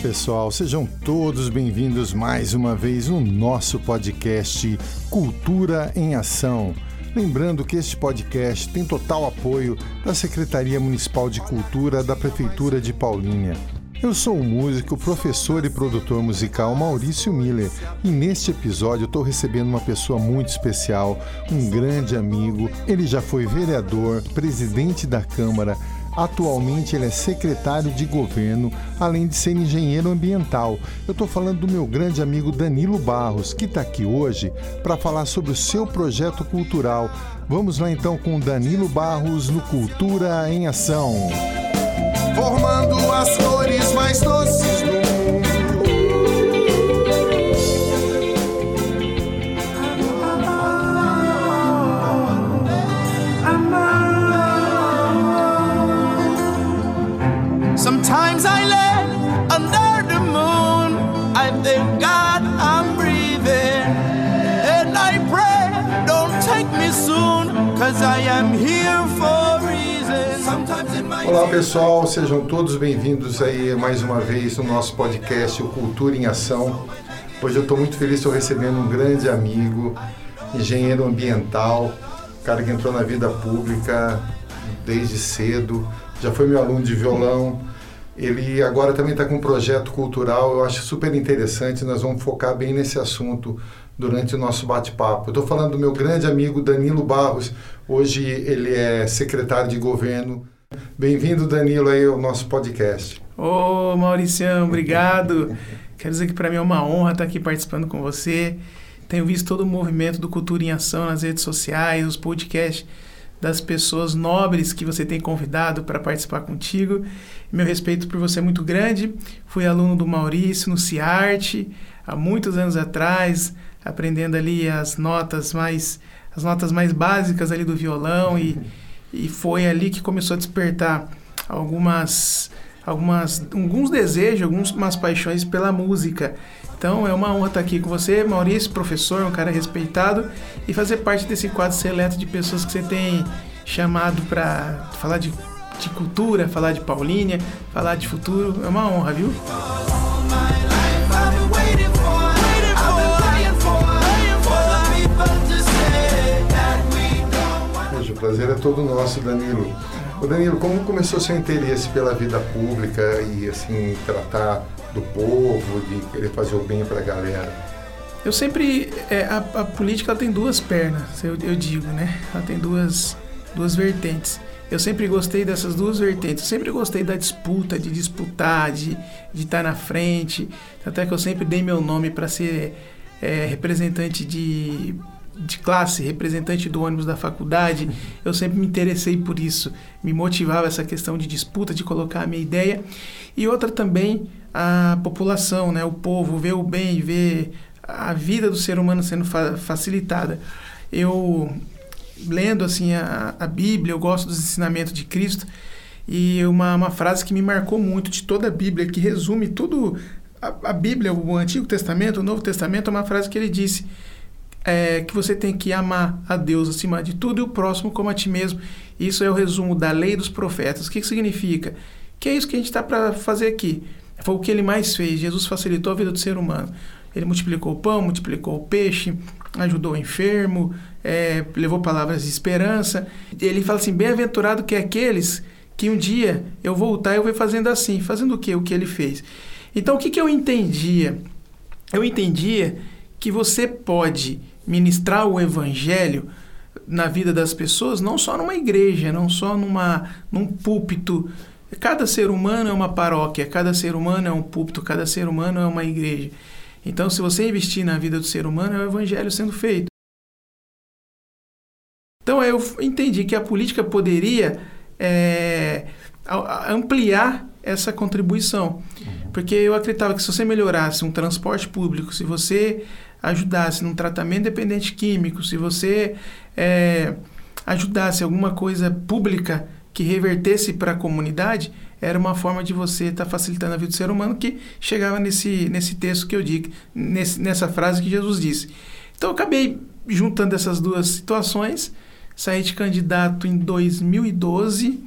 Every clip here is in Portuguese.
pessoal, sejam todos bem-vindos mais uma vez no nosso podcast Cultura em Ação. Lembrando que este podcast tem total apoio da Secretaria Municipal de Cultura da Prefeitura de Paulínia. Eu sou o músico, professor e produtor musical Maurício Miller e neste episódio estou recebendo uma pessoa muito especial, um grande amigo. Ele já foi vereador, presidente da Câmara, Atualmente ele é secretário de governo, além de ser engenheiro ambiental. Eu estou falando do meu grande amigo Danilo Barros, que está aqui hoje para falar sobre o seu projeto cultural. Vamos lá então com Danilo Barros no Cultura em Ação. Formando as cores mais doces do Olá pessoal, sejam todos bem-vindos aí mais uma vez no nosso podcast O Cultura em Ação. Hoje eu estou muito feliz, estou recebendo um grande amigo, engenheiro ambiental, cara que entrou na vida pública desde cedo, já foi meu aluno de violão, ele agora também está com um projeto cultural, eu acho super interessante, nós vamos focar bem nesse assunto durante o nosso bate-papo. Estou falando do meu grande amigo Danilo Barros, hoje ele é secretário de governo. Bem-vindo, Danilo, aí ao nosso podcast. Ô, Mauricião, obrigado. Quero dizer que para mim é uma honra estar aqui participando com você. Tenho visto todo o movimento do Cultura em Ação nas redes sociais, os podcasts das pessoas nobres que você tem convidado para participar contigo. Meu respeito por você é muito grande. Fui aluno do Maurício no CIARTE há muitos anos atrás, aprendendo ali as notas mais as notas mais básicas ali do violão e, e foi ali que começou a despertar algumas algumas alguns desejos, algumas paixões pela música. Então é uma honra estar aqui com você, Maurício, professor, um cara respeitado, e fazer parte desse quadro seleto de pessoas que você tem chamado para falar de, de cultura, falar de Paulínia, falar de futuro. É uma honra, viu? Prazer é todo nosso, Danilo. O Danilo, como começou seu interesse pela vida pública e assim tratar do povo, de querer fazer o bem para a galera? Eu sempre é, a, a, política tem duas pernas, eu, eu, digo, né? Ela tem duas duas vertentes. Eu sempre gostei dessas duas vertentes. Eu sempre gostei da disputa, de disputar, de, estar na frente. Até que eu sempre dei meu nome para ser é, representante de de classe, representante do ônibus da faculdade, eu sempre me interessei por isso, me motivava essa questão de disputa, de colocar a minha ideia. E outra também, a população, né, o povo, ver o bem, ver a vida do ser humano sendo fa facilitada. Eu, lendo assim a, a Bíblia, eu gosto dos ensinamentos de Cristo, e uma, uma frase que me marcou muito de toda a Bíblia, que resume tudo. A, a Bíblia, o Antigo Testamento, o Novo Testamento, é uma frase que ele disse é, que você tem que amar a Deus acima de tudo e o próximo como a ti mesmo. Isso é o resumo da lei dos profetas. O que, que significa? Que é isso que a gente está para fazer aqui. Foi o que ele mais fez. Jesus facilitou a vida do ser humano. Ele multiplicou o pão, multiplicou o peixe, ajudou o enfermo, é, levou palavras de esperança. Ele fala assim: bem-aventurado que é aqueles que um dia eu voltar e eu vou fazendo assim. Fazendo o que? O que ele fez. Então, o que, que eu entendia? Eu entendia que você pode ministrar o evangelho na vida das pessoas, não só numa igreja, não só numa, num púlpito. Cada ser humano é uma paróquia, cada ser humano é um púlpito, cada ser humano é uma igreja. Então, se você investir na vida do ser humano, é o evangelho sendo feito. Então, eu entendi que a política poderia é, ampliar essa contribuição. Uhum. Porque eu acreditava que se você melhorasse um transporte público, se você ajudasse num tratamento dependente químico, se você é, ajudasse alguma coisa pública que revertesse para a comunidade, era uma forma de você estar tá facilitando a vida do ser humano que chegava nesse, nesse texto que eu digo, nesse, nessa frase que Jesus disse. Então eu acabei juntando essas duas situações, saí de candidato em 2012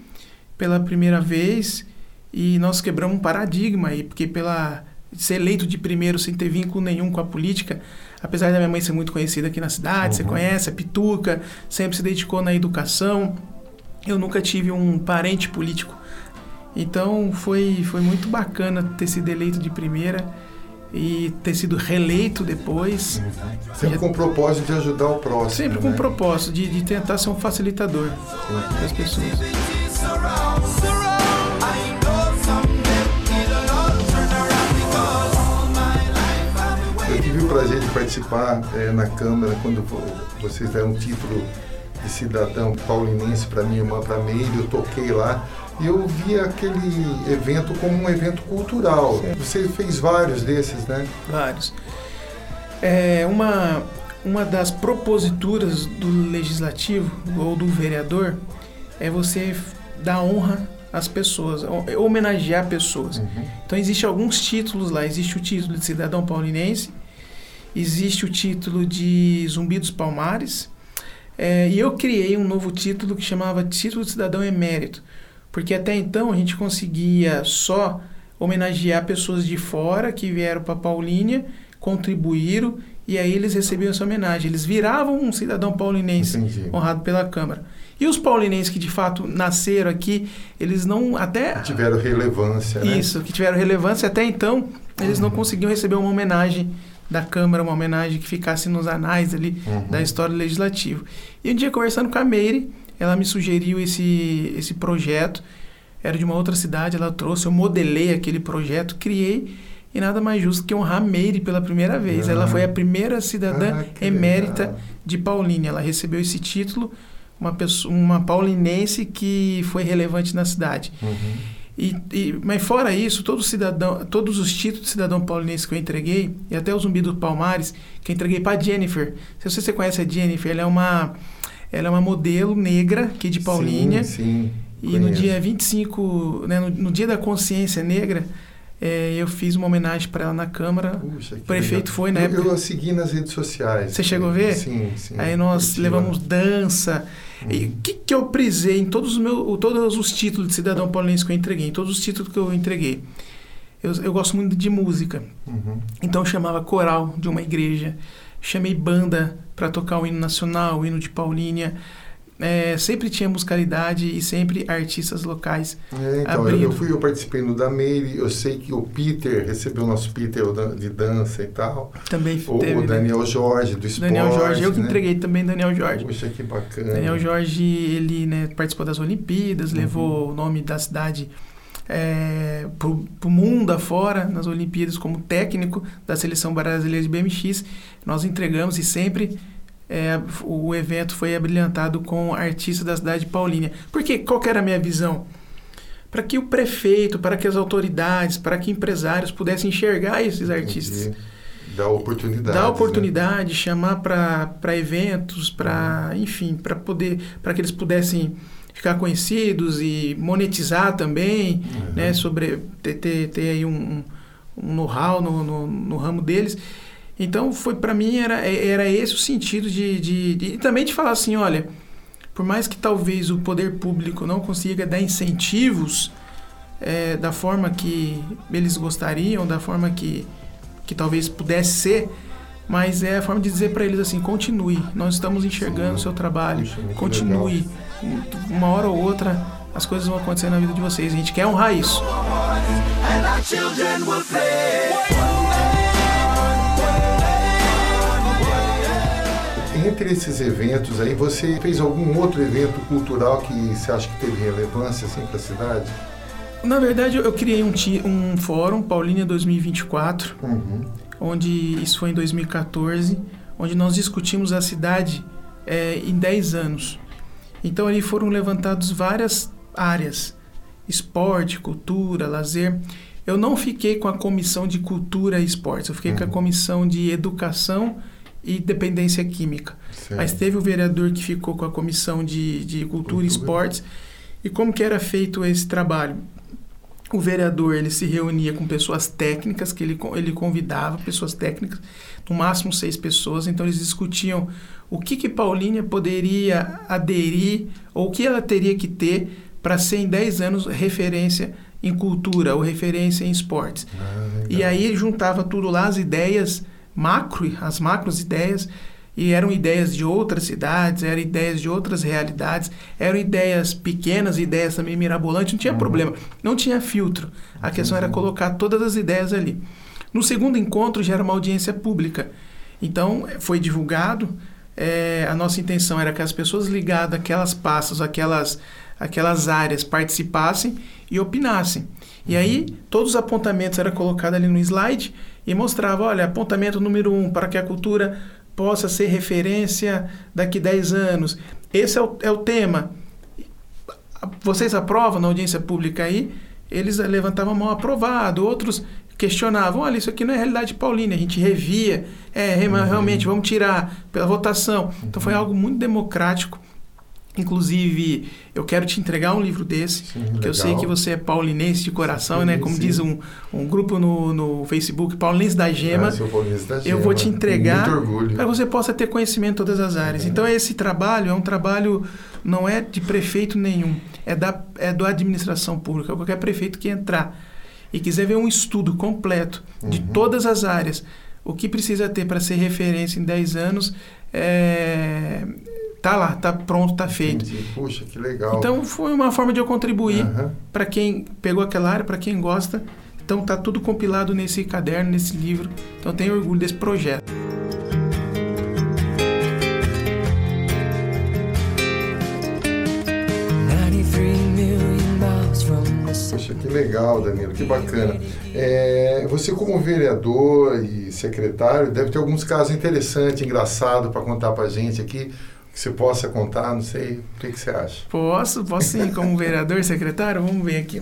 pela primeira vez E nós quebramos um paradigma aí, porque pela ser eleito de primeiro sem ter vínculo nenhum com a política, apesar da minha mãe ser muito conhecida aqui na cidade, uhum. você conhece, a Pituca, sempre se dedicou na educação. Eu nunca tive um parente político. Então foi, foi muito bacana ter sido eleito de primeira e ter sido reeleito depois. Uhum. Sempre com o propósito de ajudar o próximo. Sempre com né? o propósito de, de tentar ser um facilitador uhum. das pessoas. Participar é, na Câmara quando vocês deram um título de cidadão paulinense para minha irmã, para Meire, eu toquei lá e eu vi aquele evento como um evento cultural. Sim. Você fez vários desses, né? Vários. É, uma, uma das proposituras do legislativo ou do vereador é você dar honra às pessoas, homenagear pessoas. Uhum. Então existe alguns títulos lá, existe o título de cidadão paulinense, existe o título de Zumbi dos Palmares, é, e eu criei um novo título que chamava Título de Cidadão Emérito, porque até então a gente conseguia só homenagear pessoas de fora que vieram para Paulínia, contribuíram e aí eles recebiam essa homenagem. Eles viravam um cidadão paulinense Entendi. honrado pela Câmara. E os paulinenses que de fato nasceram aqui, eles não até tiveram relevância, né? Isso, que tiveram relevância até então, eles uhum. não conseguiam receber uma homenagem da Câmara, uma homenagem que ficasse nos anais ali uhum. da história legislativa. E um dia, conversando com a Meire, ela me sugeriu esse, esse projeto, era de uma outra cidade, ela trouxe, eu modelei aquele projeto, criei, e nada mais justo que honrar a Meire pela primeira vez. Ela foi a primeira cidadã ah, emérita legal. de Paulínia. Ela recebeu esse título, uma, pessoa, uma paulinense que foi relevante na cidade. Uhum. E, e, mas fora isso, todo cidadão, todos os títulos de cidadão paulinense que eu entreguei, e até o Zumbi do Palmares, que eu entreguei para Jennifer. Se você conhece a Jennifer, ela é uma, ela é uma modelo negra aqui de Paulínia. Sim, sim. E conheço. no dia 25, né, no, no dia da consciência negra, é, eu fiz uma homenagem para ela na Câmara. Puxa, o prefeito legal. foi na eu. Eu a segui nas redes sociais. Você chegou a ver? Sim, sim. Aí nós levamos dança. E o que, que eu prisei em todos os, meus, todos os títulos de cidadão paulinense que eu entreguei, em todos os títulos que eu entreguei? Eu, eu gosto muito de música. Uhum. Então eu chamava coral de uma igreja, chamei banda para tocar o hino nacional, o hino de Paulínia. É, sempre tinha musicalidade e sempre artistas locais. É, então, eu, eu, fui, eu participei no da Meire, eu sei que o Peter recebeu o nosso Peter de dança e tal. Também o, teve. O né? Daniel né? Jorge, do esporte. Daniel Jorge, eu que né? entreguei também Daniel Jorge. Puxa, que bacana. Daniel Jorge, ele né, participou das Olimpíadas, uhum. levou o nome da cidade é, para o mundo afora, nas Olimpíadas, como técnico da seleção brasileira de BMX. Nós entregamos e sempre é, o evento foi abrilhantado com artistas da cidade de Paulínia. Porque qual era a minha visão? Para que o prefeito, para que as autoridades, para que empresários pudessem enxergar esses artistas. Dar oportunidade. Dar oportunidade, né? chamar para eventos, para, uhum. enfim, para poder, para que eles pudessem ficar conhecidos e monetizar também, uhum. né, sobre ter, ter, ter aí um, um know-how no, no, no ramo deles. Então, foi para mim era, era esse o sentido de, de, de, E também de falar assim: olha, por mais que talvez o poder público não consiga dar incentivos é, da forma que eles gostariam, da forma que, que talvez pudesse ser, mas é a forma de dizer para eles assim: continue, nós estamos enxergando o seu trabalho, continue. Legal. Uma hora ou outra as coisas vão acontecer na vida de vocês. A gente quer honrar isso. Entre esses eventos aí, você fez algum outro evento cultural que você acha que teve relevância assim, para a cidade? Na verdade, eu criei um, um fórum, Paulínia 2024, uhum. onde isso foi em 2014, onde nós discutimos a cidade é, em 10 anos. Então, ali foram levantadas várias áreas: esporte, cultura, lazer. Eu não fiquei com a comissão de cultura e esportes, eu fiquei uhum. com a uhum. comissão de educação e dependência química. Certo. Mas teve o vereador que ficou com a comissão de, de cultura, cultura e esportes. E como que era feito esse trabalho? O vereador ele se reunia com pessoas técnicas, que ele, ele convidava pessoas técnicas, no máximo seis pessoas, então eles discutiam o que, que Paulínia poderia aderir ou o que ela teria que ter para ser em 10 anos referência em cultura ou referência em esportes. Ah, E aí juntava tudo lá, as ideias macro, as macros ideias, e eram ideias de outras cidades, eram ideias de outras realidades, eram ideias pequenas, ideias também mirabolantes, não tinha problema, não tinha filtro. A questão era colocar todas as ideias ali. No segundo encontro já era uma audiência pública. Então foi divulgado. eh, a nossa intenção era que as pessoas ligadas àquelas pastas, aquelas, aquelas áreas participassem e opinassem. E aí todos os apontamentos eram colocados ali no slide e mostrava, olha, apontamento número um para que a cultura possa ser referência daqui 10 anos. Esse é o, é o tema. Vocês aprovam na audiência pública aí? Eles levantavam a mão aprovado, outros questionavam, olha, isso aqui não é realidade paulina, a gente revia, é, Uhum. realmente, vamos tirar pela votação. Então foi algo muito democrático. Inclusive, eu quero te entregar um livro desse, Sim, que eu legal. sei que você é paulinense de coração, Sim, né? Como sim. diz um, um grupo no, no Facebook, Paulinense da Gema. Ah, paulista da eu vou Gema. te entregar para que você possa ter conhecimento em todas as áreas. Uhum. Então esse trabalho é um trabalho não é de prefeito nenhum, é da é da administração pública. Qualquer prefeito que entrar e quiser ver um estudo completo de Uhum. todas as áreas, o que precisa ter para ser referência em 10 anos, é, tá lá, tá pronto, tá feito. Entendi. Puxa, que legal. Então foi uma forma de eu contribuir Aham. para quem pegou aquela área, para quem gosta. Então tá tudo compilado nesse caderno, nesse livro. Então eu tenho orgulho desse projeto. Poxa, que legal, Danilo, que bacana. É, você, como vereador e secretário, deve ter alguns casos interessantes, engraçados para contar para gente aqui, que você possa contar, não sei. O que, que você acha? Posso, posso sim, como vereador, secretário? Vamos ver aqui.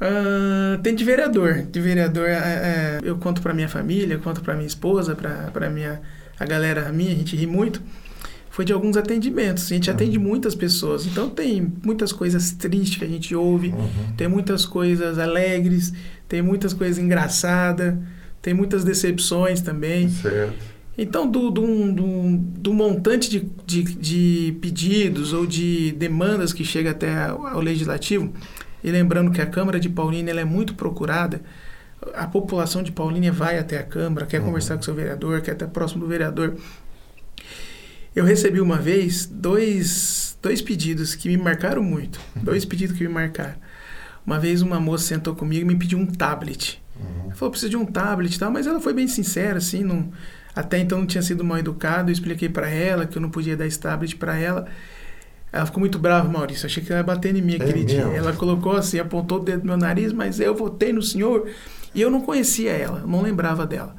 Ah, tem de vereador. De vereador, é, é, eu conto para minha família, conto para minha esposa, para minha a galera minha, a gente ri muito. Foi de alguns atendimentos. A gente atende muitas pessoas. Então tem muitas coisas tristes que a gente ouve, Uhum. tem muitas coisas alegres, tem muitas coisas engraçadas, tem muitas decepções também. Certo. Então, do, do, do, do montante de, de, de pedidos ou de demandas que chega até ao legislativo, e lembrando que a Câmara de Paulínia é muito procurada, a população de Paulínia vai até a Câmara, quer Uhum. conversar com seu vereador, quer estar próximo do vereador. Eu recebi uma vez dois, dois pedidos que me marcaram muito. Dois pedidos que me marcaram. Uma vez uma moça sentou comigo e me pediu um tablet. Uhum. Ela falou, preciso de um tablet e tal, mas ela foi bem sincera, assim, não, até então não tinha sido mal educado, eu expliquei para ela que eu não podia dar esse tablet para ela. Ela ficou muito brava, Maurício, achei que ela ia bater em mim É aquele dia. mesmo? Ela colocou assim, apontou o dedo no meu nariz, mas eu votei no senhor e eu não conhecia ela, não lembrava dela.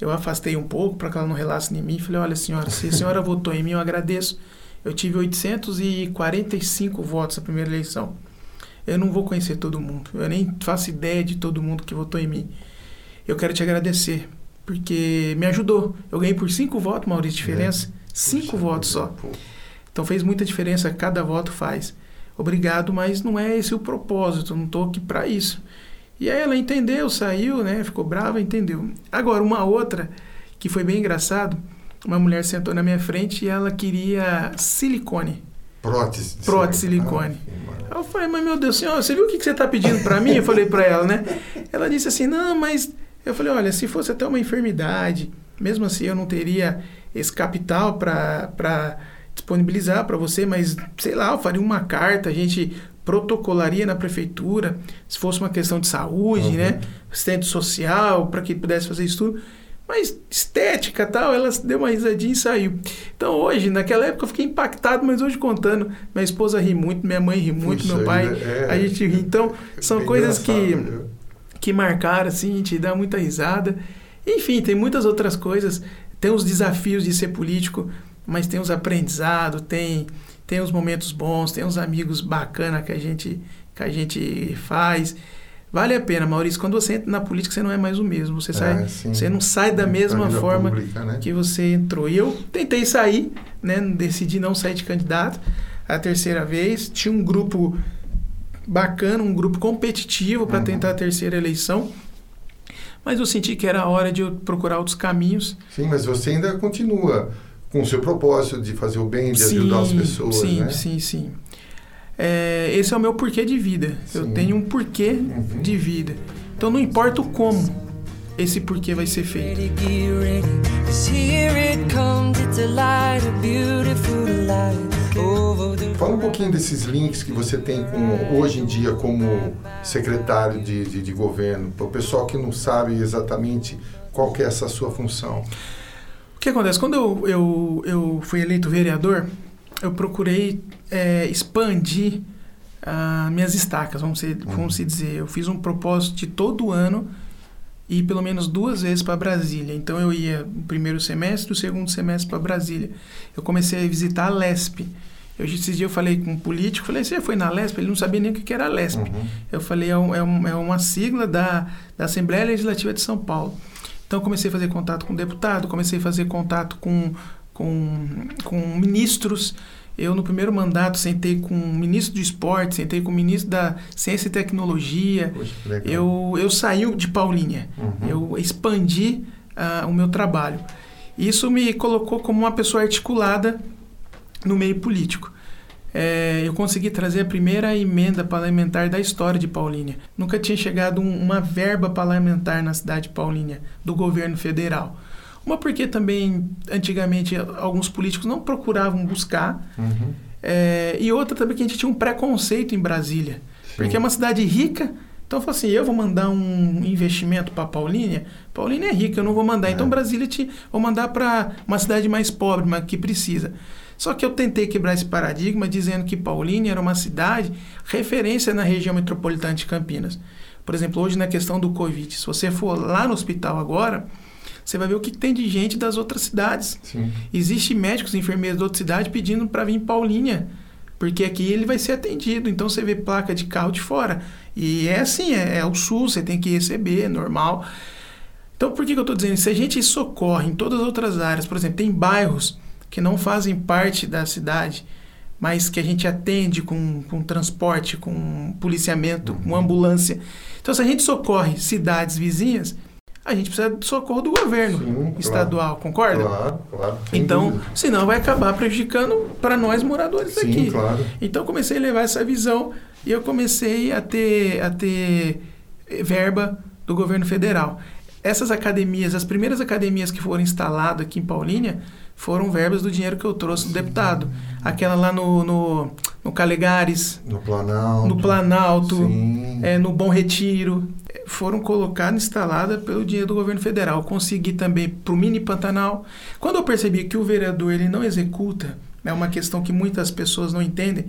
Eu afastei um pouco para que ela não relasse em mim falei, olha senhora, se a senhora votou em mim, eu agradeço. Eu tive 845 votos na primeira eleição. Eu não vou conhecer todo mundo. Eu nem faço ideia de todo mundo que votou em mim. Eu quero te agradecer, porque me ajudou. Eu ganhei por cinco votos, Maurício, diferença. Cinco Puxa votos só. pô. Então fez muita diferença, cada voto faz. Obrigado, mas não é esse o propósito, não estou aqui para isso. E aí ela entendeu, saiu, né? Ficou brava, entendeu. Agora, uma outra que foi bem engraçado, uma mulher sentou na minha frente e ela queria silicone. Prótese. Prótese silicone. Ah, eu falei, mas meu Deus, senhor, você viu o que que você está pedindo para mim? Eu falei para ela, né? Ela disse assim, não, mas... Eu falei, olha, se fosse até uma enfermidade, mesmo assim eu não teria esse capital para disponibilizar para você, mas, sei lá, eu faria uma carta, a gente protocolaria na prefeitura, se fosse uma questão de saúde, Uhum. né? Assistente social, para que pudesse fazer isso tudo. Mas estética tal, ela deu uma risadinha e saiu. Então hoje, naquela época eu fiquei impactado, mas hoje contando, minha esposa ri muito, minha mãe ri muito, Puxa meu pai, é. a gente ri. Então, são coisas que, viu? Que marcaram, assim, gente dá muita risada. Enfim, tem muitas outras coisas. Tem os desafios de ser político, mas tem os aprendizados, tem, tem os momentos bons, tem os amigos bacanas que a gente, que a gente faz. Vale a pena, Maurício. Quando você entra na política, você não é mais o mesmo. Você, sai, É, sim. você não sai da Na mesma forma pública, né? que você entrou. E eu tentei sair, né? Decidi não sair de candidato a terceira vez. Tinha um grupo bacana, um grupo competitivo para Uhum. tentar a terceira eleição. Mas eu senti que era a hora de eu procurar outros caminhos. Sim, mas você ainda continua com o seu propósito de fazer o bem, de ajudar as pessoas, sim, né? sim, sim. é, esse é o meu porquê de vida. Eu Sim. tenho um porquê Uhum. de vida. Então não importa o como esse porquê vai ser feito. Ready, get ready. 'Cause here it comes, it's a light, a beautiful light over the Fala um pouquinho desses links que você tem com, hoje em dia como secretário de, de, de governo, para o pessoal que não sabe exatamente qual que é essa sua função. O que acontece? Quando eu, eu, eu fui eleito vereador, eu procurei é, expandir ah, minhas estacas, vamos, ser, vamos se dizer. Eu fiz um propósito de todo ano ir pelo menos duas vezes para Brasília. Então eu ia no primeiro semestre o segundo semestre para Brasília. Eu comecei a visitar a LESP. Eu, esses dias eu falei com um político, falei, você foi na LESP? Ele não sabia nem o que era a LESP. Uhum. Eu falei, é, um- é um- é uma sigla da, da Assembleia Legislativa de São Paulo. Então, comecei a fazer contato com deputado, comecei a fazer contato com, com, com ministros. Eu, no primeiro mandato, sentei com o ministro do esporte, sentei com o ministro da Ciência e Tecnologia. Poxa. Eu, eu saí de Paulínia. Uhum. Eu expandi ah, o meu trabalho. Isso me colocou como uma pessoa articulada no meio político. É, eu consegui trazer a primeira emenda parlamentar da história de Paulínia. Nunca tinha chegado um- uma verba parlamentar na cidade de Paulínia, do governo federal. Uma porque também, antigamente, alguns políticos não procuravam buscar. Uhum. É, e outra também que a gente tinha um preconceito em Brasília. Porque é uma cidade rica. Então, eu assim, eu vou mandar um investimento para Paulínia. Paulínia é rica, eu não vou mandar. É. Então, Brasília, te, vou mandar para uma cidade mais pobre, mas que precisa. Só que eu tentei quebrar esse paradigma dizendo que Paulínia era uma cidade referência na região metropolitana de Campinas. Por exemplo, hoje na questão do Covid, se você for lá no hospital agora, você vai ver o que tem de gente das outras cidades. Sim. Existe médicos e enfermeiros da outra cidade pedindo para vir em Paulínia, porque aqui ele vai ser atendido. Então você vê placa de carro de fora. E é assim, é, é o SUS, você tem que receber, é normal. Então por que, que eu estou dizendo isso? Se a gente socorre em todas as outras áreas, por exemplo, tem bairros que não fazem parte da cidade, mas que a gente atende com, com transporte, com policiamento, com ambulância. Então se a gente socorre cidades vizinhas, a gente precisa do socorro do governo Sim, claro. estadual, concorda? Claro, claro. Então, dúvida. senão vai acabar prejudicando para nós moradores Sim, aqui. claro. Então comecei a levar essa visão e eu comecei a ter, a ter verba do governo federal. Essas academias, as primeiras academias que foram instaladas aqui em Paulínia, foram verbas do dinheiro que eu trouxe do deputado. Aquela lá no, no, no Calegares, No Planalto. no Planalto, é, no Bom Retiro, eh, foram colocadas, instaladas pelo dinheiro do governo federal. Consegui também para o Mini Pantanal. Quando eu percebi que o vereador ele não executa, é uma questão que muitas pessoas não entendem,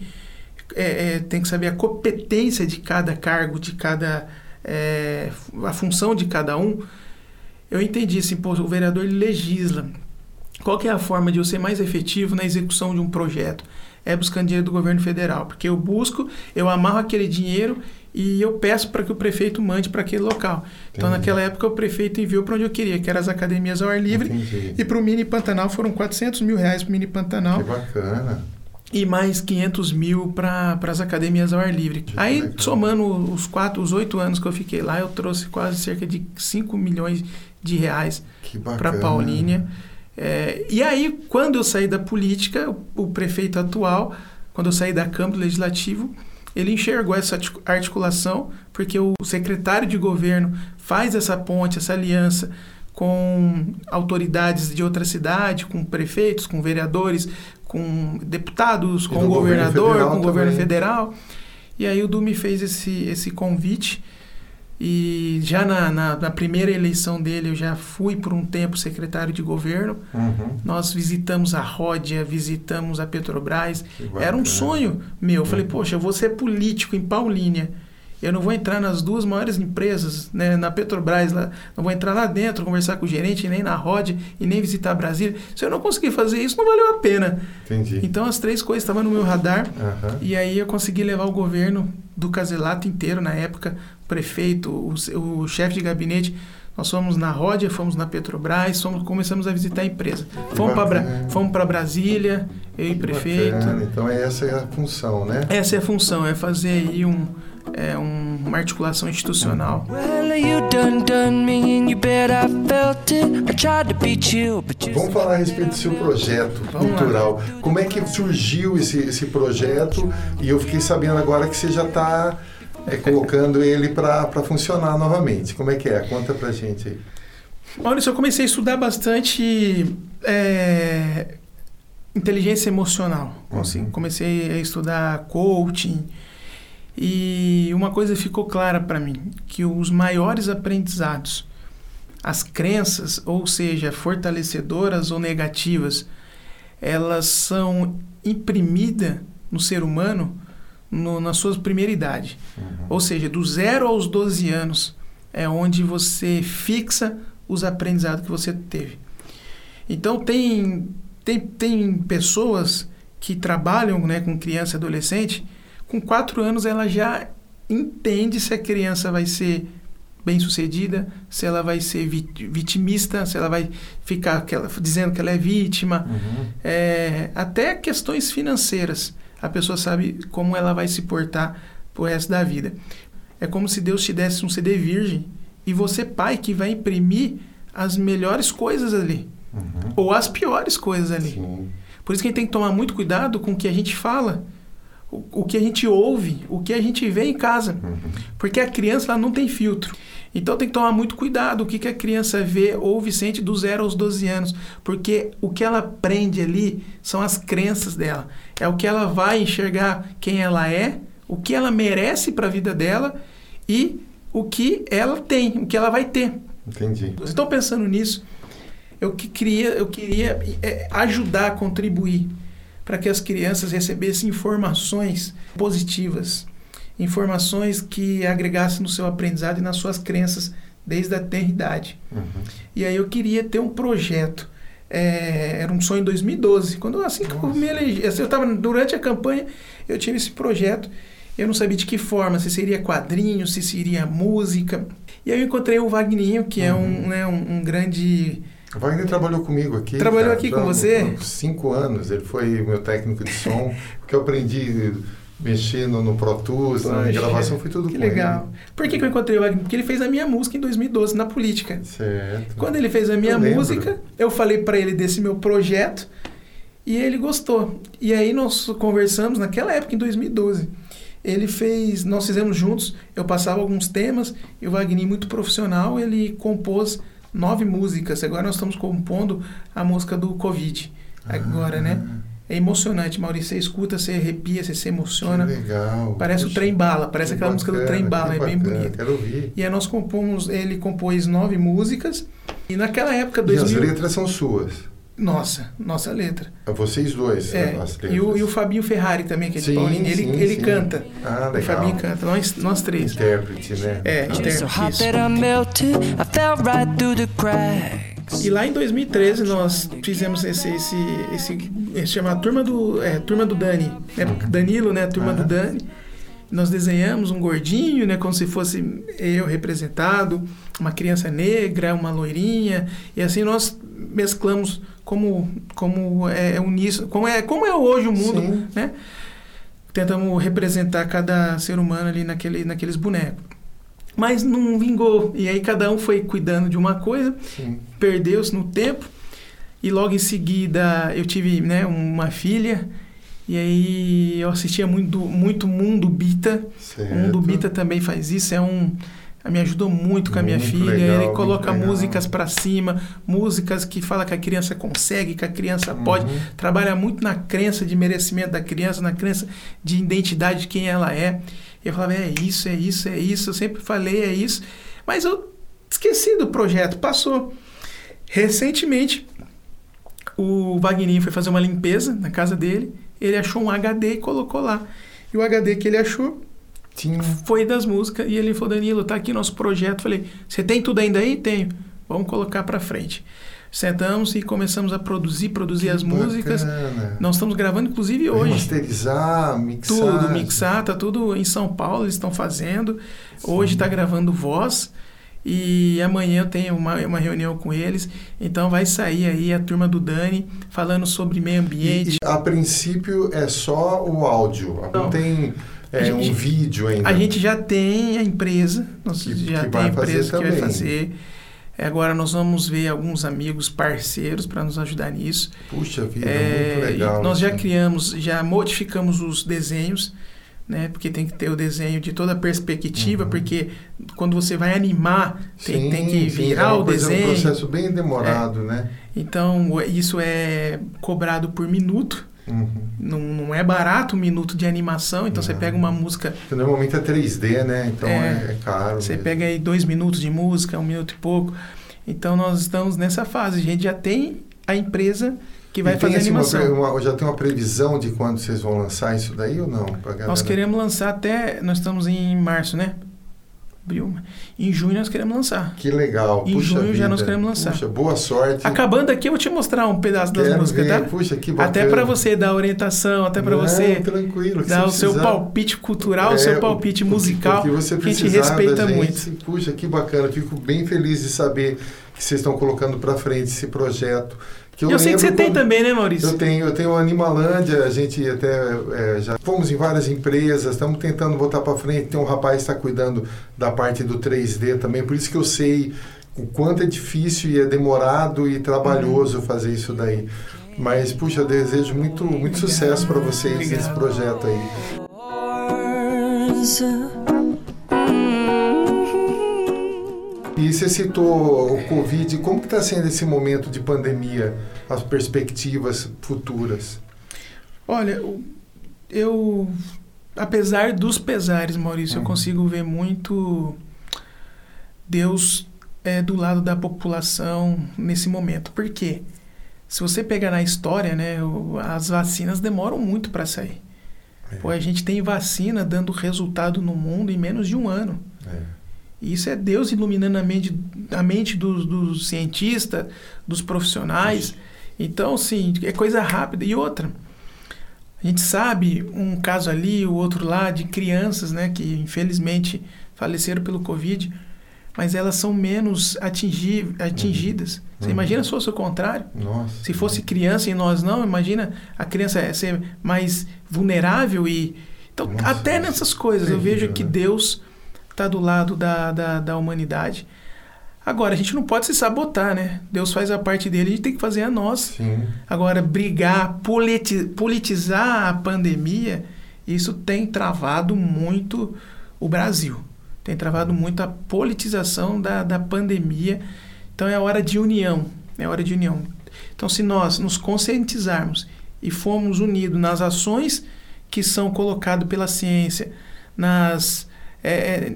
é, é, tem que saber a competência de cada cargo, de cada. é, a função de cada um. Eu entendi assim, pô, o vereador ele legisla. Qual que é a forma de eu ser mais efetivo na execução de um projeto? É buscando dinheiro do governo federal, porque eu busco, eu amarro aquele dinheiro e eu peço para que o prefeito mande para aquele local. Então, Entendi. naquela época, o prefeito enviou para onde eu queria, que eram as academias ao ar livre. Entendi. E para o Mini Pantanal foram 400 mil reais para o Mini Pantanal Que bacana. e mais 500 mil para as academias ao ar livre. Que Aí, legal. somando os quatro, os oito anos que eu fiquei lá, eu trouxe quase cerca de 5 milhões de reais para Paulínia. É, e aí, quando eu saí da política, o, o prefeito atual, quando eu saí da Câmara do Legislativo, ele enxergou essa artic- articulação, porque o secretário de governo faz essa ponte, essa aliança com autoridades de outra cidade, com prefeitos, com vereadores, com deputados, com governo governador, federal com o governo federal. E aí o Du me fez esse, esse convite. E já na, na, na primeira eleição dele, eu já fui por um tempo secretário de governo. Uhum. Nós visitamos a Ródia, visitamos a Petrobras. Era um sonho meu. Eu falei, poxa, eu vou ser político em Paulínia. Eu não vou entrar nas duas maiores empresas, né, na Petrobras, lá, não vou entrar lá dentro, conversar com o gerente, nem na Ródia e nem visitar Brasília. Se eu não conseguir fazer isso, não valeu a pena. Entendi. Então as três coisas estavam no meu radar. Aham. E aí eu consegui levar o governo do Caselato inteiro na época, o prefeito, o, o chefe de gabinete. Nós fomos na Ródia, fomos na Petrobras, fomos, começamos a visitar a empresa. Fomos para Brasília, eu e prefeito. bacana. Então essa é a função, né? Essa é a função, é fazer aí um, é, um, uma articulação institucional. Vamos falar a respeito do seu projeto Vamos lá. cultural. Como é que surgiu esse, esse projeto? E eu fiquei sabendo agora que você já está colocando ele para funcionar novamente. Como é que é? Conta pra gente aí. Maurício, eu comecei a estudar bastante é, inteligência emocional. Uhum. Assim, comecei a estudar coaching e uma coisa ficou clara para mim, que os maiores aprendizados, as crenças, ou seja, fortalecedoras ou negativas, elas são imprimidas no ser humano no, na sua primeira idade. Ou seja, do zero aos 12 anos é onde você fixa os aprendizados que você teve. Então tem, tem, tem pessoas que trabalham né, com criança e adolescente, com quatro anos ela já entende se a criança vai ser bem sucedida, se ela vai ser vi- vitimista, se ela vai ficar aquela- dizendo que ela é vítima, é, até questões financeiras. A pessoa sabe como ela vai se portar pro resto da vida. É como se Deus te desse um CD virgem e você, pai, que vai imprimir as melhores coisas ali. Ou as piores coisas ali. Sim. Por isso que a gente tem que tomar muito cuidado com o que a gente fala, o, o que a gente ouve, o que a gente vê em casa. Porque a criança ela não tem filtro. Então tem que tomar muito cuidado o que, que a criança vê, ouve, sente do zero aos 12 anos. Porque o que ela aprende ali são as crenças dela. É o que ela vai enxergar quem ela é, o que ela merece para a vida dela e o que ela tem, o que ela vai ter. Entendi. Estão pensando nisso? Eu que queria, eu queria é, ajudar, contribuir para que as crianças recebessem informações positivas, informações que agregassem no seu aprendizado e nas suas crenças desde a tenra idade. Uhum. E aí eu queria ter um projeto. É, era um sonho em 2012, quando assim que eu me elegi, assim, eu estava durante a campanha, eu tive esse projeto. Eu não sabia de que forma, se seria quadrinho, se seria música. E aí eu encontrei o Vagninho, que é um, né, um, um grande O Wagner trabalhou comigo aqui. Trabalhou aqui com já você? Cinco anos. Ele foi meu técnico de som, porque eu aprendi mexendo no Pro Tools, na Poxa, gravação, foi tudo Que legal. Por que, que eu encontrei o Wagner? Porque ele fez a minha música em 2012, na política. ele. Certo. Quando ele fez a minha Eu lembro. música, eu falei para ele desse meu projeto e ele gostou. E aí nós conversamos naquela época, em 2012. Ele fez, nós fizemos juntos, eu passava alguns temas e o Wagner, muito profissional, ele compôs nove músicas. Agora nós estamos compondo a música do Covid. Agora, né? É emocionante, Maurício. Você escuta, você arrepia, você se emociona. Que legal. Parece o Puxa, trem bala, parece que aquela música do bacana, trem bala, é bem bacana, bonita. Quero ouvir. E aí nós compomos, ele compôs nove músicas. E naquela época, E as 2000... letras são suas. Nossa, nossa letra. É Vocês dois, É, letras. e o, e o Fabinho Ferrari também, que é de Sim, Paulínia, ele, sim, ele sim. canta. Ah, O legal. Fabinho canta, nós, nós três. Intérprete, né? É, Ah. intérprete. so hot isso. that I melted. I fell right through the cracks. E lá em 2013 nós fizemos esse, esse, esse, esse chama Turma do, é, Turma do Dani, né? Danilo, né? Turma do Aham. Dani. Nós desenhamos um gordinho, né? Como se fosse eu representado, uma criança negra, uma loirinha, e assim nós mesclamos como como é uníssono, como é como é hoje o mundo, Sim. né? Tentamos representar cada ser humano ali naquele, naqueles bonecos. Mas não vingou. E aí cada um foi cuidando de uma coisa perdeu-se no tempo e logo em seguida eu tive né, uma filha e aí eu assistia muito muito Mundo Bita Certo. o Mundo Bita também faz isso é um me ajudou muito com a minha Muito filha legal, ele coloca músicas para cima músicas que fala que a criança consegue que a criança pode Uhum. trabalha muito na crença de merecimento da criança na crença de identidade de quem ela é eu falava é isso é isso é isso eu sempre falei é isso mas eu esqueci do projeto passou Recentemente, o Wagninho foi fazer uma limpeza na casa dele. Ele achou um HD e colocou lá. E o HD que ele achou Tinha foi das músicas. E ele falou: Danilo, tá aqui nosso projeto. Falei: Você tem tudo ainda aí? Tenho. Vamos colocar para frente. Sentamos e começamos a produzir, produzir as músicas. Bacana. Nós estamos gravando, inclusive, hoje. Masterizar, mixar. Tudo, mixar, tá tudo em São Paulo, eles estão fazendo. Hoje está gravando voz. E amanhã eu tenho uma, uma reunião com eles. Então vai sair aí a turma do Dani falando sobre meio ambiente. E, e, a princípio é só o áudio. Não, Não. tem É A um gente- vídeo ainda. A gente já tem a empresa, nós Que- já que tem a empresa que vai fazer. É, Agora nós vamos ver alguns amigos parceiros para nos ajudar nisso. Puxa vida, É, muito legal. nós já criamos, já modificamos os desenhos, né? Porque tem que ter o desenho de toda a perspectiva, Uhum. porque quando você vai animar, tem, Sim, tem que sim, virar é uma o desenho. um processo bem demorado, né? Então, isso é cobrado por minuto. Uhum. Não, não é barato um minuto de animação. Então, você Não. pega uma música, Porque Normalmente é 3D, né? Então É. é, é caro. você mesmo. pega aí dois minutos de música, um minuto e pouco. Então, nós estamos nessa fase. A gente já tem a empresa que vai E fazer assim, uma animação. pre- uma- já tem uma previsão de quando vocês vão lançar isso daí ou não? Nós queremos lançar até. Nós estamos em março, né? Abril. Em junho nós queremos lançar. Que legal. Em junho já vida. nós queremos lançar. Puxa, boa sorte. Acabando aqui, eu vou te mostrar um pedaço das Quero músicas, ver. tá? Puxa, que bacana. Até para você dar orientação, até para você tranquilo, dar o se seu palpite cultural, o É, seu palpite o- o- musical, o que você que a gente respeita muito. Puxa, que bacana. Fico bem feliz de saber que vocês estão colocando para frente esse projeto. Que Eu, sei que você tem também, né, Maurício? Eu tenho, eu tenho a Animalândia, a gente até é, já fomos em várias empresas, estamos tentando botar para frente. Tem um rapaz que está cuidando da parte do 3D também, por isso que eu sei o quanto é difícil e é demorado e Uhum. trabalhoso fazer isso daí. Mas, puxa, eu desejo muito, muito sucesso para vocês nesse projeto aí. E você citou o Covid, como que está sendo esse momento de pandemia, as perspectivas futuras? Olha, eu- eu. Apesar dos pesares, Maurício, eu Uhum. consigo ver muito Deus é, do lado da população nesse momento. Por quê? Se você pegar na história, né, as vacinas demoram muito para sair. É. Pô, a gente tem vacina dando resultado no mundo em menos de um ano. É. E isso é Deus iluminando a mente, a mente dos, dos cientistas, dos profissionais. Então, sim, é coisa rápida. E outra, a gente sabe um caso ali, o outro lá, de crianças, né, que infelizmente faleceram pelo Covid, mas elas são menos atingi atingidas. Você Uhum. imagina se fosse o contrário? Nossa. Se fosse criança e nós não, imagina a criança é ser mais vulnerável e. Então, Nossa, até nessas coisas, eu terrível, vejo que né? Deus está do lado da, da, da humanidade. Agora, a gente não pode se sabotar, né? Deus faz a parte dele, a gente tem que fazer a nossa. Sim. Agora, brigar, politi- politizar a pandemia, isso tem travado muito o Brasil. Tem travado muito a politização da, da pandemia. Então, é hora de união. É hora de união. Então, se nós nos conscientizarmos e formos unidos nas ações que são colocadas pela ciência, nas, é, é,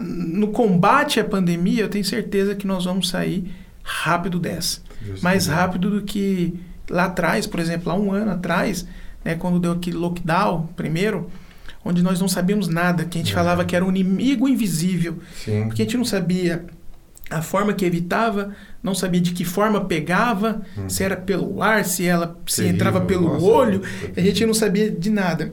no combate à pandemia, eu tenho certeza que nós vamos sair rápido dessa Deus mais rápido do que lá atrás, por exemplo, há um ano atrás, né, quando deu aquele lockdown primeiro, onde nós não sabíamos nada, que a gente É. falava que era um inimigo invisível, Sim. porque a gente não sabia a forma que evitava, não sabia de que forma pegava, Hum. se era pelo ar, se ela se Terrível, entrava pelo nossa, olho, é a gente não sabia de nada.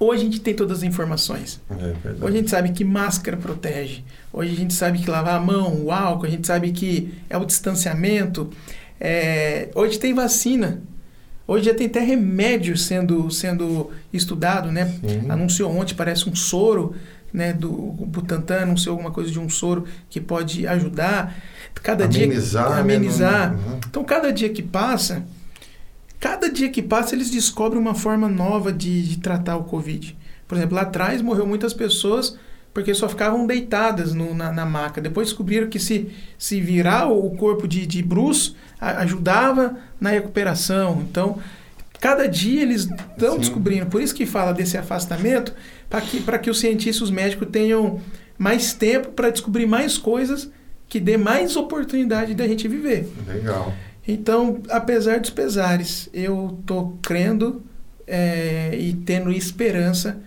Hoje a gente tem todas as informações. É. Hoje a gente sabe que máscara protege. Hoje a gente sabe que lavar a mão, o álcool, a gente sabe que é o distanciamento. É, hoje tem vacina. Hoje já tem até remédio sendo, sendo estudado, né? Sim. Anunciou ontem, parece um soro, né? Do Butantan anunciou alguma coisa de um soro que pode ajudar. Cada Amenizar, dia né? amenizar. Uhum. Então, cada dia que passa, cada dia que passa, eles descobrem uma forma nova de, de tratar o Covid. Por exemplo, lá atrás morreu muitas pessoas porque só ficavam deitadas no- na, na maca. Depois descobriram que se, se virar o corpo de, de bruço, a- ajudava na recuperação. Então, cada dia eles estão Sim. descobrindo. Por isso que fala desse afastamento, para que, que os cientistas os médicos tenham mais tempo para descobrir mais coisas que dê mais oportunidade da gente viver. Legal. Então, apesar dos pesares, eu tô crendo é, e tendo esperança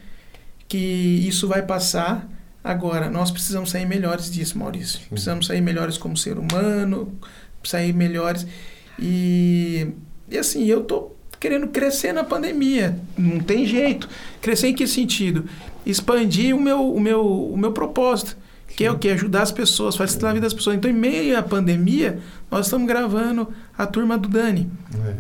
que isso vai passar. Agora, nós precisamos sair melhores disso, Maurício. Precisamos sair melhores como ser humano, sair melhores. E, e assim, eu tô querendo crescer na pandemia. Não tem jeito. Crescer em que sentido? Expandir o meu, o meu, o meu propósito. Que é o que? Ajudar as pessoas, facilitar a vida das pessoas. Então, em meio à pandemia, nós estamos gravando a turma do Dani.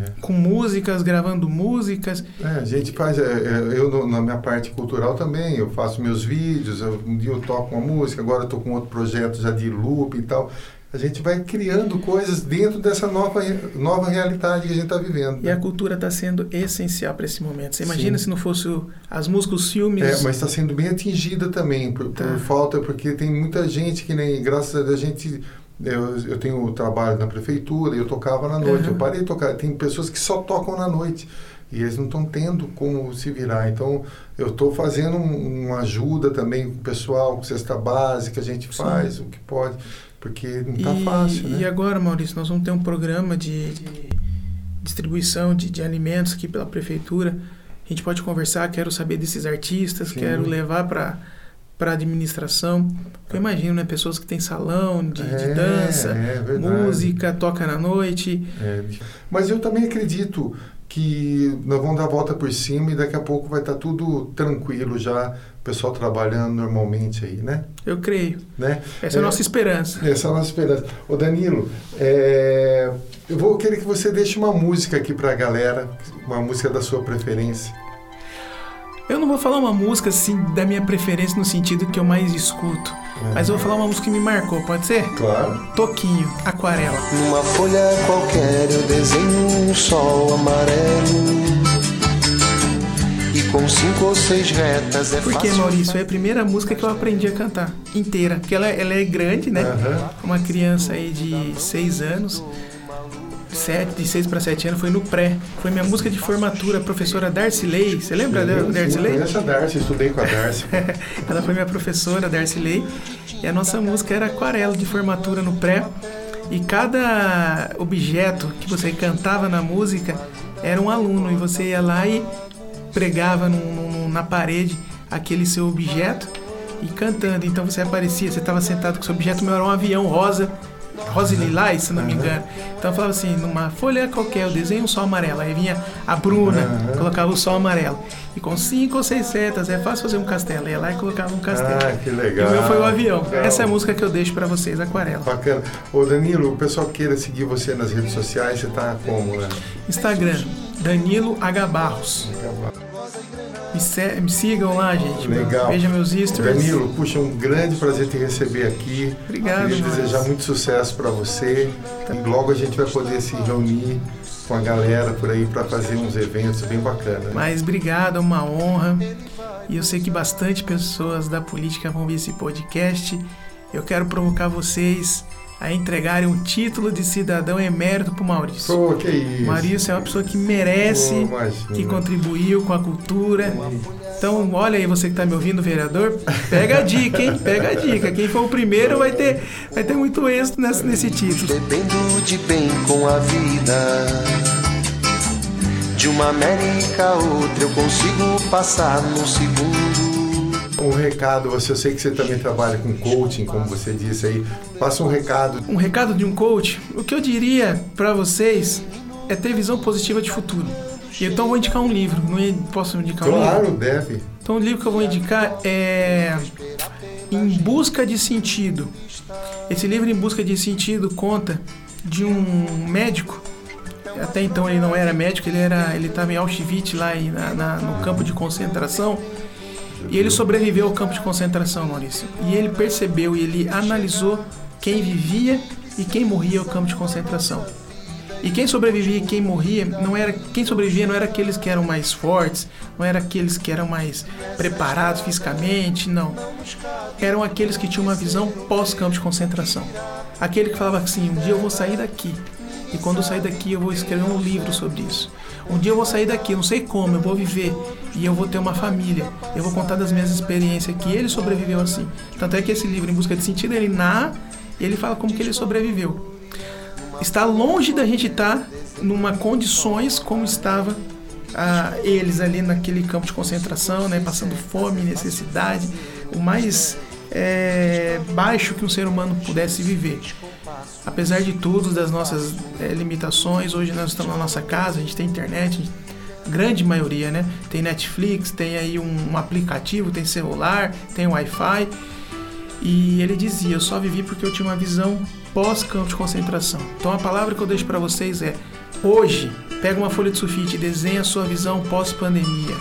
É. Com músicas, gravando músicas. É, a gente faz, é, é, eu na minha parte cultural também, eu faço meus vídeos, eu- um dia eu toco uma música, agora eu tô com outro projeto já de loop e tal. A gente vai criando coisas dentro dessa nova, nova realidade que a gente está vivendo. E a cultura está sendo essencial para esse momento. Você imagina Sim. se não fosse as músicas, os filmes. É, mas está sendo bem atingida também por, por Tá. falta, porque tem muita gente que nem, graças a Deus, a gente. Eu, eu tenho trabalho na prefeitura e eu tocava na noite. Uhum. Eu parei de tocar. Tem pessoas que só tocam na noite e eles não estão tendo como se virar. Então, eu estou fazendo um- uma ajuda também com o pessoal, com cesta básica, a gente Sim. faz o que pode, porque não está fácil, né? e agora, Maurício, nós vamos ter um programa de, de distribuição de, de alimentos aqui pela prefeitura. A gente pode conversar, quero saber desses artistas, Sim. quero levar para para administração. Eu imagino, né, pessoas que têm salão de, de É, dança, é música, toca na noite. É, mas eu também acredito que nós vamos dar a volta por cima e daqui a pouco vai estar tudo tranquilo já, o pessoal trabalhando normalmente aí, né? Eu creio. né? Essa é a nossa esperança. Essa é a nossa esperança. Ô Danilo, é, eu vou querer que você deixe uma música aqui pra galera, uma música da sua preferência. Eu não vou falar uma música assim da minha preferência no sentido que eu mais escuto, mas eu vou falar uma música que me marcou, pode ser? Claro. Toquinho, Aquarela. Numa folha qualquer eu desenho um sol amarelo com cinco ou seis retas é Porque, Maurício, é a primeira música que eu aprendi a cantar inteira. Porque ela, ela é grande, né? Aham. Uma criança aí de 6 anos, sete, de 6 para 7 anos, foi no pré. Foi minha música de formatura, a professora Darcy Ley. Você lembra da Darcy Eu Ley? conheço a Darcy, estudei com a Darcy. Ela foi minha professora, Darcy Ley. E a nossa música era aquarela de formatura no pré. E cada objeto que você cantava na música era um aluno. E você ia lá e pregava na parede aquele seu objeto e cantando. Então você aparecia, você estava sentado com seu objeto, meu era um avião rosa. Rosa e lilás, se não me engano. Então eu falava assim, numa folha qualquer, eu desenho um sol amarelo. Aí vinha a Bruna, Aham. colocava o sol amarelo. E com cinco ou seis setas, é fácil fazer um castelo. Ia lá e colocava um castelo. Ah, que E legal. o meu foi o avião. Legal. Essa é a música que eu deixo pra vocês, Aquarela. Bacana. Ô Danilo, o pessoal queira seguir você nas redes sociais, você tá como, né? Instagram, Danilo H. Barros. Me, se- me sigam lá, gente. Legal. Veja meus stories. Danilo, puxa, um grande prazer te receber aqui. Obrigado, Queria desejar muito sucesso para você. E logo a gente vai poder se reunir com a galera por aí para fazer uns eventos bem bacanas. né? Mas obrigado, é uma honra. E eu sei que bastante pessoas da política vão ver esse podcast. Eu quero provocar vocês a entregarem o título de cidadão emérito pro Maurício. Pô, que isso. O Maurício é uma pessoa que merece, Pô, que contribuiu com a cultura. Então, olha aí, você que está me ouvindo, vereador, pega a dica, hein? Pega a dica. Quem for o primeiro vai ter, vai ter muito êxito nesse, nesse título. Bebendo de bem com a vida De uma América a outra eu consigo passar num segundo Um recado, você, eu sei que você também trabalha com coaching, como você disse aí. Passa um recado. Um recado de um coach, o que eu diria para vocês é ter visão positiva de futuro. E Então, eu vou indicar um livro. Não posso indicar um livro? Claro, deve. Então o livro que eu vou indicar é Em Busca de Sentido. Esse livro Em Busca de Sentido conta de um médico. Até então ele não era médico, ele era, ele estava em Auschwitz lá na- na- no campo de concentração. E ele sobreviveu ao campo de concentração, Maurício. E ele percebeu e ele analisou quem vivia e quem morria ao campo de concentração. E quem sobrevivia e quem morria, não era quem sobrevivia não era aqueles que eram mais fortes, não era aqueles que eram mais preparados fisicamente, não. Eram aqueles que tinham uma visão pós-campo de concentração. Aquele que falava assim: um dia eu vou sair daqui. E quando eu sair daqui, eu vou escrever um livro sobre isso. Um dia eu vou sair daqui, não sei como, eu vou viver e eu vou ter uma família. Eu vou contar das minhas experiências que ele sobreviveu assim. Tanto é que esse livro, Em Busca de Sentido, ele narra, ele fala como que ele sobreviveu está longe da gente estar numa condições como estava ah, eles ali naquele campo de concentração, né, passando fome, necessidade, o mais é, baixo que um ser humano pudesse viver. Apesar de tudo, das nossas é, limitações, hoje nós estamos na nossa casa, a gente tem internet, gente- grande maioria, né? Tem Netflix, tem aí um, um aplicativo, tem celular, tem Wi-Fi. E ele dizia: Eu só vivi porque eu tinha uma visão pós-campo de concentração. Então a palavra que eu deixo para vocês é: hoje, pega uma folha de sulfite e desenha a sua visão pós-pandemia.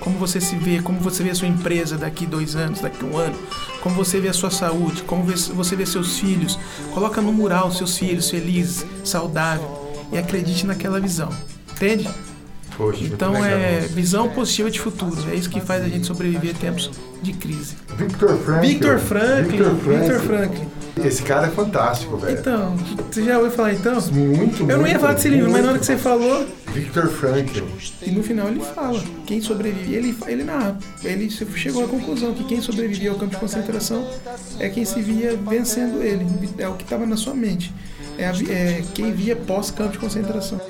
Como você se vê, como você vê a sua empresa daqui dois anos, daqui um ano, como você vê a sua saúde, como você vê seus filhos. Coloca no mural seus filhos felizes, saudáveis e acredite naquela visão. Entende? Poxa, Então é visão positiva de futuro. É isso que faz a gente sobreviver a tempos de crise. Victor Franklin. Victor Franklin. Victor Franklin. Victor Franklin. Esse cara é fantástico, velho. Então, você já ouviu falar então? Muito, Eu não ia falar desse livro, mas na hora que você falou, Victor Franklin. e no final ele fala, quem sobrevive, ele, ele narra, ele chegou à conclusão que quem sobrevivia ao campo de concentração é quem se via vencendo ele, é o que estava na sua mente. É, a é quem via pós-campo de concentração.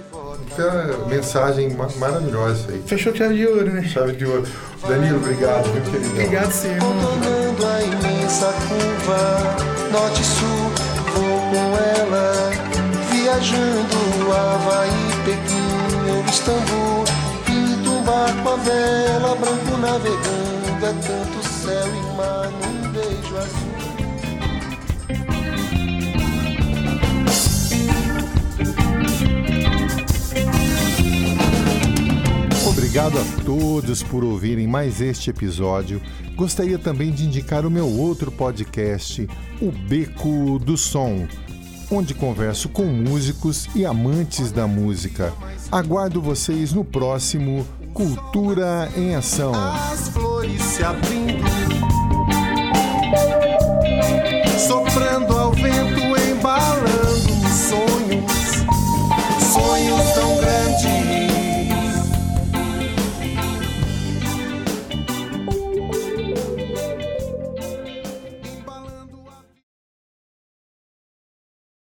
Que é mensagem ma- maravilhosa isso aí. Fechou chave de ouro, né? Chave de ouro. Danilo, obrigado, meu queridão. Obrigado, senhor. irmão. Contornando a imensa curva Norte e sul, vou com ela Viajando Havaí, Pequim ou Istambul Pinto um barco a vela, branco navegando É tanto céu e mar num beijo azul Obrigado a todos por ouvirem mais este episódio. Gostaria também de indicar o meu outro podcast, O Beco do Som, onde converso com músicos e amantes da música. Aguardo vocês no próximo Cultura em Ação. As flores se abrindo